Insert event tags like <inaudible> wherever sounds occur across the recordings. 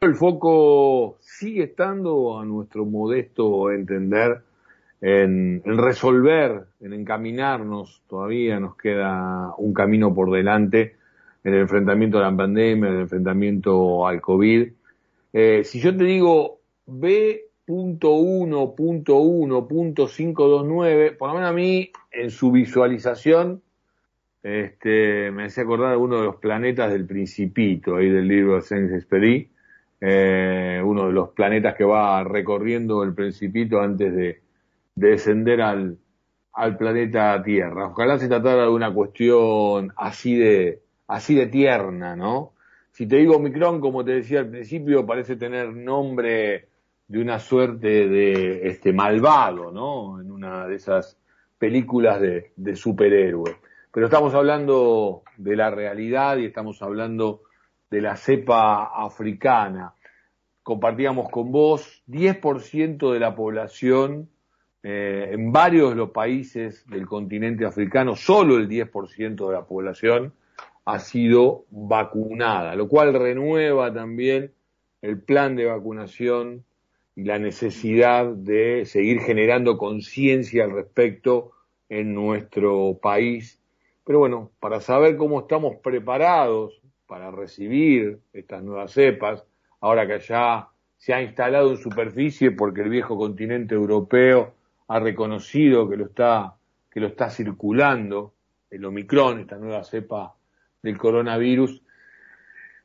El foco sigue estando, a nuestro modesto entender, en, resolver, en encaminarnos. Todavía nos queda un camino por delante en el enfrentamiento a la pandemia, en el enfrentamiento al COVID. Eh, si yo te digo B.1.1.529, por lo menos a mí, en su visualización, este, me hace acordar de uno de los planetas del Principito, ahí del libro de Saint-Exupéry, eh, uno de los planetas que va recorriendo el Principito antes de, descender al, planeta Tierra. Ojalá se tratara de una cuestión así de, así de tierna, ¿no? Si te digo Omicron, como te decía al principio, parece tener nombre de una suerte de este malvado, ¿no? En una de esas películas de, de superhéroe. Pero estamos hablando de la realidad y estamos hablando de la cepa africana. Compartíamos con vos 10% de la población eh, en varios de los países del continente africano, solo el 10% de la población ha sido vacunada, lo cual renueva también el plan de vacunación y la necesidad de seguir generando conciencia al respecto en nuestro país. Pero bueno, para saber cómo estamos preparados para recibir estas nuevas cepas, ahora que ya se ha instalado en superficie porque el viejo continente europeo ha reconocido que lo está, que lo está circulando, el Omicron, esta nueva cepa del coronavirus.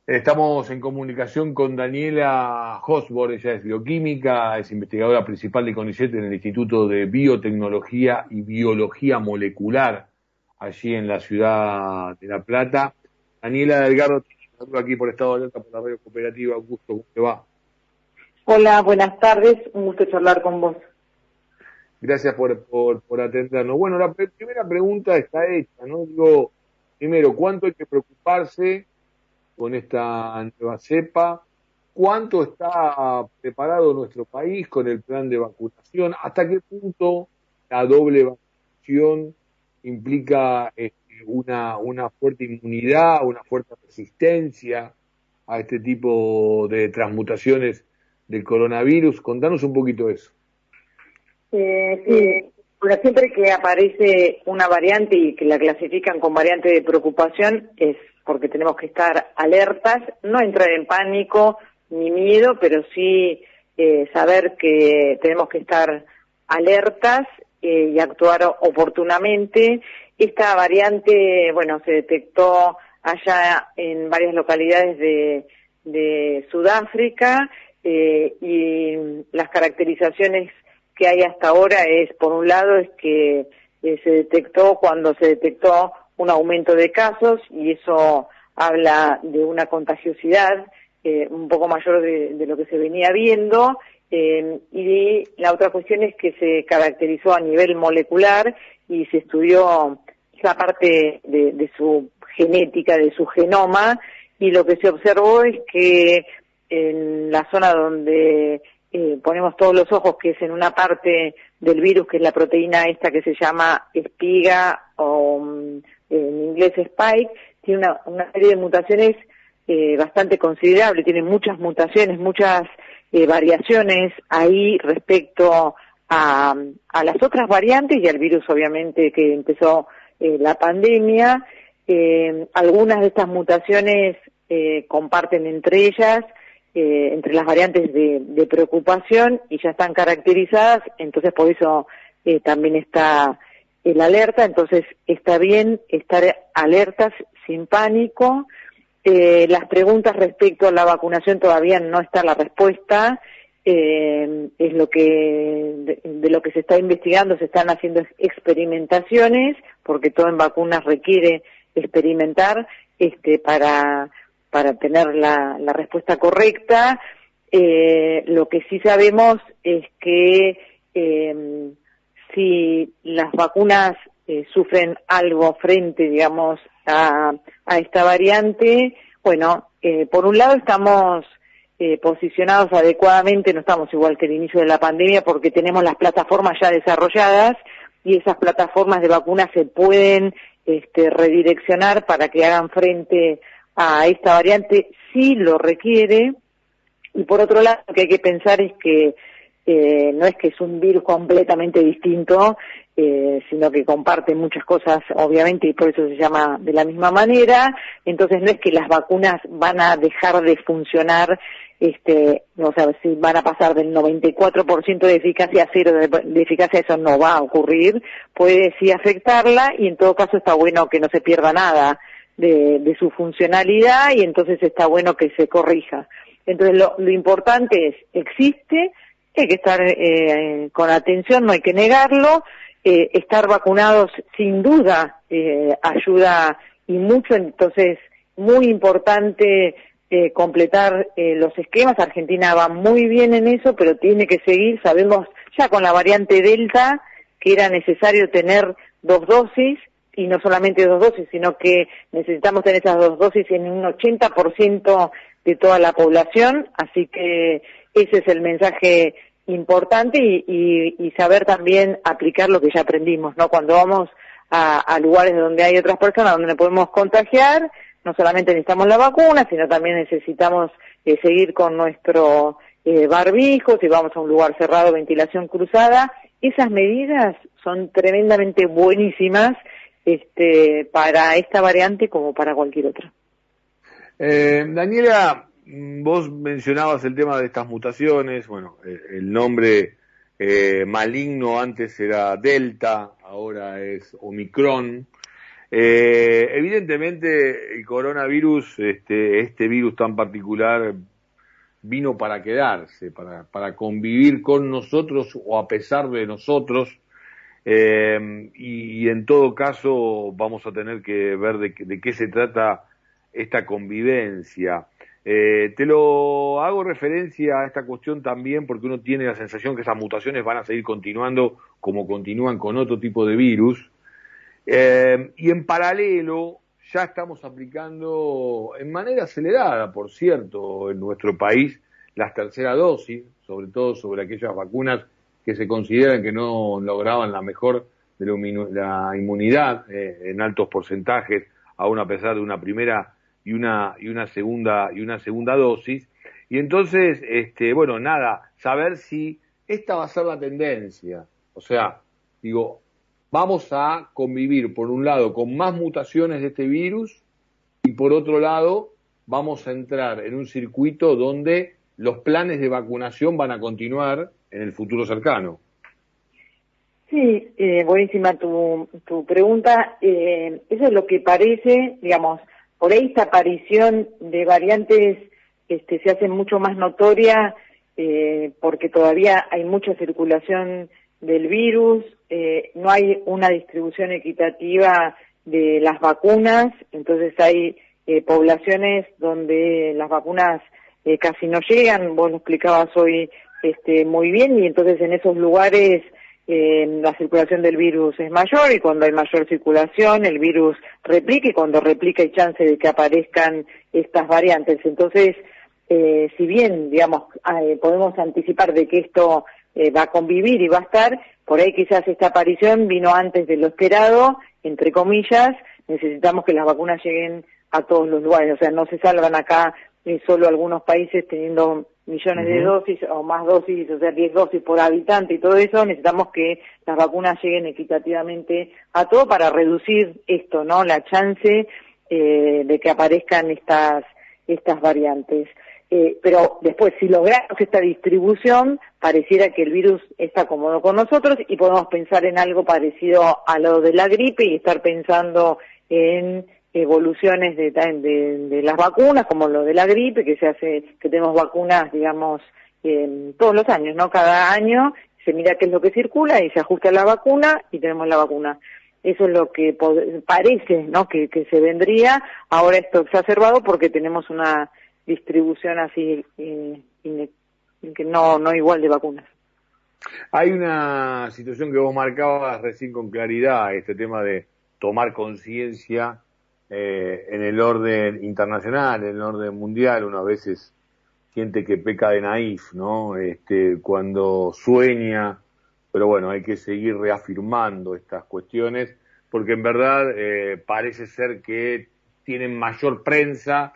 Estamos en comunicación con Daniela Hosborg, ella es bioquímica, es investigadora principal de CONICET en el Instituto de Biotecnología y Biología Molecular, allí en la ciudad de La Plata. Daniela Delgado, aquí por Estado de Alerta por la radio cooperativa. Augusto, ¿cómo te va? Hola, buenas tardes. Un gusto charlar con vos. Gracias por, por, por atendernos. Bueno, la primera pregunta está hecha, ¿no? Digo, primero, ¿cuánto hay que preocuparse con esta nueva cepa? ¿Cuánto está preparado nuestro país con el plan de vacunación? ¿Hasta qué punto la doble vacunación implica este, una, una fuerte inmunidad, una fuerte resistencia a este tipo de transmutaciones del coronavirus. Contanos un poquito eso. Eh, sí, siempre que aparece una variante y que la clasifican con variante de preocupación es porque tenemos que estar alertas, no entrar en pánico ni miedo, pero sí eh, saber que tenemos que estar alertas y actuar oportunamente. Esta variante, bueno, se detectó allá en varias localidades de, Sudáfrica eh, y las caracterizaciones que hay hasta ahora es, por un lado, es que eh, se detectó cuando se detectó un aumento de casos y eso habla de una contagiosidad eh, un poco mayor de, lo que se venía viendo y la otra cuestión es que se caracterizó a nivel molecular y se estudió esa parte de, su genética, de su genoma, y lo que se observó es que en la zona donde eh, ponemos todos los ojos, que es en una parte del virus, que es la proteína esta que se llama espiga o mm, en inglés spike, tiene una, una serie de mutaciones eh, bastante considerable, tiene muchas mutaciones, muchas eh, variaciones ahí respecto a, a las otras variantes y al virus obviamente que empezó eh, la pandemia. Eh, algunas de estas mutaciones comparten entre ellas, entre las variantes de, preocupación y ya están caracterizadas, entonces por eso también está el alerta, entonces está bien estar alertas sin pánico. Las preguntas respecto a la vacunación todavía no está la respuesta. Eh, es lo que de, lo que se está investigando se están haciendo experimentaciones porque todo en vacunas requiere experimentar este para para tener la, respuesta correcta. Eh, lo que sí sabemos es que eh, si las vacunas eh, sufren algo frente digamos a, a esta variante bueno eh, por un lado estamos eh, posicionados adecuadamente, no estamos igual que el inicio de la pandemia porque tenemos las plataformas ya desarrolladas y esas plataformas de vacunas se pueden este, redireccionar para que hagan frente a esta variante si lo requiere. Y por otro lado, lo que hay que pensar es que eh, no es que es un virus completamente distinto, eh, sino que comparte muchas cosas, obviamente, y por eso se llama de la misma manera. Entonces no es que las vacunas van a dejar de funcionar, este, o sea, si van a pasar del 94% de eficacia a cero de, eficacia, eso no va a ocurrir. Puede sí afectarla y en todo caso está bueno que no se pierda nada de, su funcionalidad y entonces está bueno que se corrija. Entonces lo, lo importante es, existe, hay que estar eh, con atención, no hay que negarlo, eh, estar vacunados sin duda eh, ayuda y mucho, entonces muy importante eh, completar eh, los esquemas. Argentina va muy bien en eso, pero tiene que seguir. Sabemos ya con la variante Delta que era necesario tener dos dosis y no solamente dos dosis, sino que necesitamos tener esas dos dosis en un 80% de toda la población. Así que ese es el mensaje importante y, saber también aplicar lo que ya aprendimos, ¿no? Cuando vamos a, lugares donde hay otras personas donde podemos contagiar, no solamente necesitamos la vacuna, sino también necesitamos eh, seguir con nuestro eh, barbijo, si vamos a un lugar cerrado, ventilación cruzada. Esas medidas son tremendamente buenísimas este, para esta variante como para cualquier otra. Eh, Daniela, vos mencionabas el tema de estas mutaciones, bueno, eh, el nombre eh, maligno antes era Delta, ahora es Omicron. Eh, evidentemente el coronavirus, este, este virus tan particular, vino para quedarse, para, para convivir con nosotros o a pesar de nosotros. y, en todo caso vamos a tener que ver de qué se trata esta convivencia. Eh, te lo hago referencia a esta cuestión también porque uno tiene la sensación que esas mutaciones van a seguir continuando como continúan con otro tipo de virus. Eh, y en paralelo ya estamos aplicando en manera acelerada, por cierto, en nuestro país las terceras dosis, sobre todo sobre aquellas vacunas que se consideran que no lograban la mejor la inmunidad eh, en altos porcentajes, aún a pesar de una primera y una, y una segunda, y una segunda dosis. Y entonces, este, bueno, nada, saber si esta va a ser la tendencia. O sea, digo, vamos a convivir por un lado con más mutaciones de este virus y por otro lado vamos a entrar en un circuito donde los planes de vacunación van a continuar en el futuro cercano. Sí, eh, buenísima tu, tu pregunta. Eh, eso es lo que parece, digamos, por ahí esta aparición de variantes este, se hace mucho más notoria eh, porque todavía hay mucha circulación del virus, eh, no hay una distribución equitativa de las vacunas, entonces hay eh, poblaciones donde las vacunas casi no llegan, vos lo explicabas hoy este, muy bien, y entonces en esos lugares la circulación del virus es mayor y cuando hay mayor circulación el virus replica y cuando replica hay chance de que aparezcan estas variantes. Entonces, eh, si bien, digamos, eh, podemos anticipar de que esto eh, va a convivir y va a estar, por ahí quizás esta aparición vino antes de lo esperado, entre comillas, necesitamos que las vacunas lleguen a todos los lugares, o sea, no se salvan acá solo algunos países teniendo millones de dosis o más dosis, o sea, 10 dosis por habitante y todo eso, necesitamos que las vacunas lleguen equitativamente a todo para reducir esto, ¿no? La chance eh, de que aparezcan estas, estas variantes. Eh, pero después, si logramos esta distribución, pareciera que el virus está cómodo con nosotros y podemos pensar en algo parecido a lo de la gripe y estar pensando en evoluciones de, de, las vacunas, como lo de la gripe, que se hace, que tenemos vacunas, digamos, todos los años, ¿no? Cada año se mira qué es lo que circula y se ajusta la vacuna y tenemos la vacuna. Eso es lo que parece, ¿no? Que, que se vendría. Ahora esto exacerbado porque tenemos una distribución así eh, que no, no igual de vacunas. Hay una situación que vos marcabas recién con claridad, este tema de tomar conciencia eh, en el orden internacional, en el orden mundial, uno a veces siente que peca de naif, ¿no? Este, cuando sueña, pero bueno, hay que seguir reafirmando estas cuestiones, porque en verdad eh, parece ser que tienen mayor prensa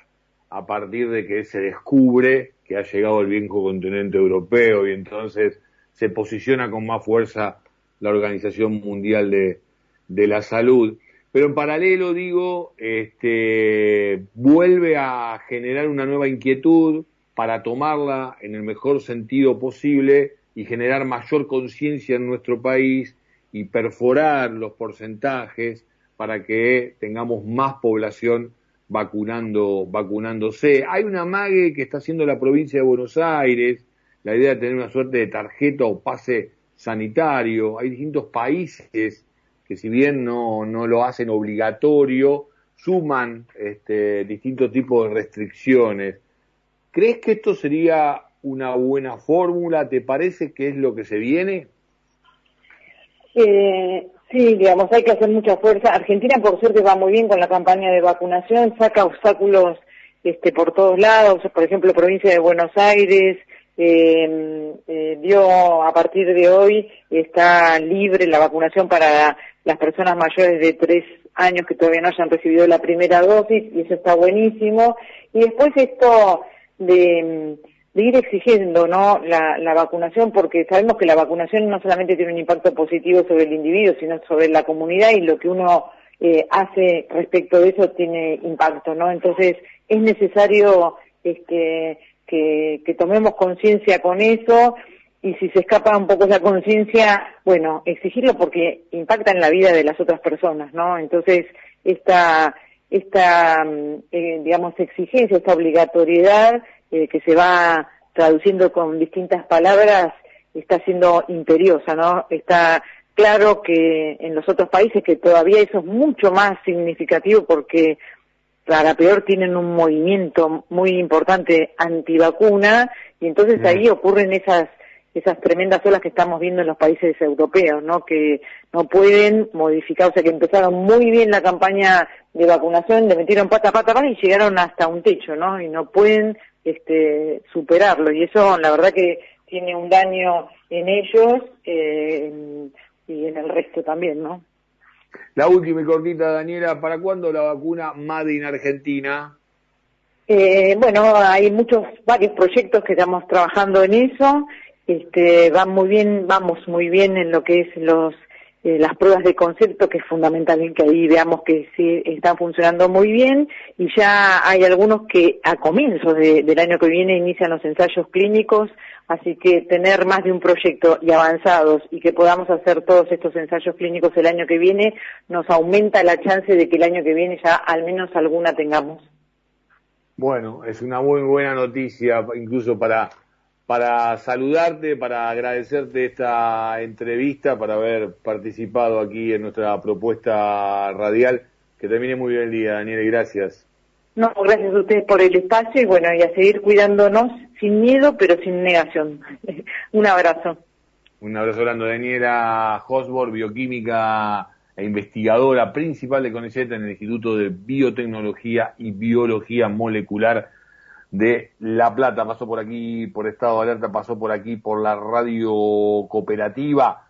a partir de que se descubre que ha llegado al viejo continente europeo y entonces se posiciona con más fuerza la Organización Mundial de la Salud. Pero en paralelo, digo, este, vuelve a generar una nueva inquietud para tomarla en el mejor sentido posible y generar mayor conciencia en nuestro país y perforar los porcentajes para que tengamos más población vacunando, vacunándose. Hay una mague que está haciendo la provincia de Buenos Aires, la idea de tener una suerte de tarjeta o pase sanitario. Hay distintos países que si bien no, no lo hacen obligatorio, suman este, distintos tipos de restricciones. ¿Crees que esto sería una buena fórmula? ¿Te parece que es lo que se viene? Eh, sí, digamos, hay que hacer mucha fuerza. Argentina, por suerte, va muy bien con la campaña de vacunación, saca obstáculos este, por todos lados, por ejemplo, provincia de Buenos Aires, eh, eh, dio a partir de hoy está libre la vacunación para las personas mayores de tres años que todavía no hayan recibido la primera dosis y eso está buenísimo. Y después esto de, ir exigiendo no la, vacunación porque sabemos que la vacunación no solamente tiene un impacto positivo sobre el individuo sino sobre la comunidad y lo que uno eh, hace respecto de eso tiene impacto no entonces es necesario este que, tomemos conciencia con eso y si se escapa un poco esa conciencia, bueno, exigirlo porque impacta en la vida de las otras personas, ¿no? Entonces, esta, esta mm, eh, digamos, exigencia, esta obligatoriedad eh, que se va traduciendo con distintas palabras, está siendo imperiosa, ¿no? Está claro que en los otros países que todavía eso es mucho más significativo porque para peor tienen un movimiento muy importante antivacuna y entonces ahí ocurren esas esas tremendas olas que estamos viendo en los países europeos, ¿no? Que no pueden modificar, o sea, que empezaron muy bien la campaña de vacunación, le metieron pata pata, pata y llegaron hasta un techo, ¿no? Y no pueden este, superarlo. Y eso, la verdad que tiene un daño en ellos eh, y en el resto también, ¿no? La última y cortita, Daniela, ¿para cuándo la vacuna Made in Argentina? Eh, bueno, hay muchos, varios proyectos que estamos trabajando en eso. Este, van muy bien, vamos muy bien en lo que es los eh, las pruebas de concepto, que es fundamental que ahí veamos que sí están funcionando muy bien y ya hay algunos que a comienzos del año que viene inician los ensayos clínicos, así que tener más de un proyecto y avanzados y que podamos hacer todos estos ensayos clínicos el año que viene nos aumenta la chance de que el año que viene ya al menos alguna tengamos. Bueno, es una muy buena noticia incluso para para saludarte, para agradecerte esta entrevista, para haber participado aquí en nuestra propuesta radial. Que termine muy bien el día, Daniel, y gracias. No, gracias a ustedes por el espacio y bueno, y a seguir cuidándonos sin miedo, pero sin negación. <laughs> Un abrazo. Un abrazo grande, Daniela Hosborg, bioquímica e investigadora principal de CONICET en el Instituto de Biotecnología y Biología Molecular de La Plata. Pasó por aquí por Estado de Alerta, pasó por aquí por la radio cooperativa.